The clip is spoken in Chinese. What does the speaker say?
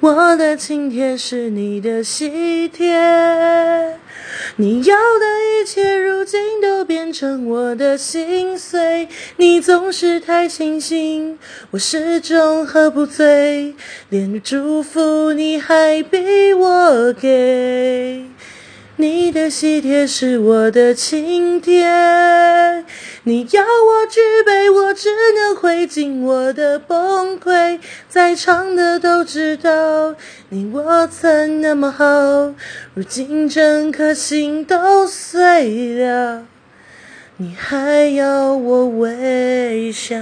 我的请帖是你的喜帖，你要的一切如今都变成我的心碎。你总是太清醒，我始终喝不醉，连祝福你还逼我给。你的喜帖是我的请帖，你要我举杯，我只能会尽我的崩溃。在场的都知道，你我曾那么好，如今整颗心都碎了，你还要我微笑。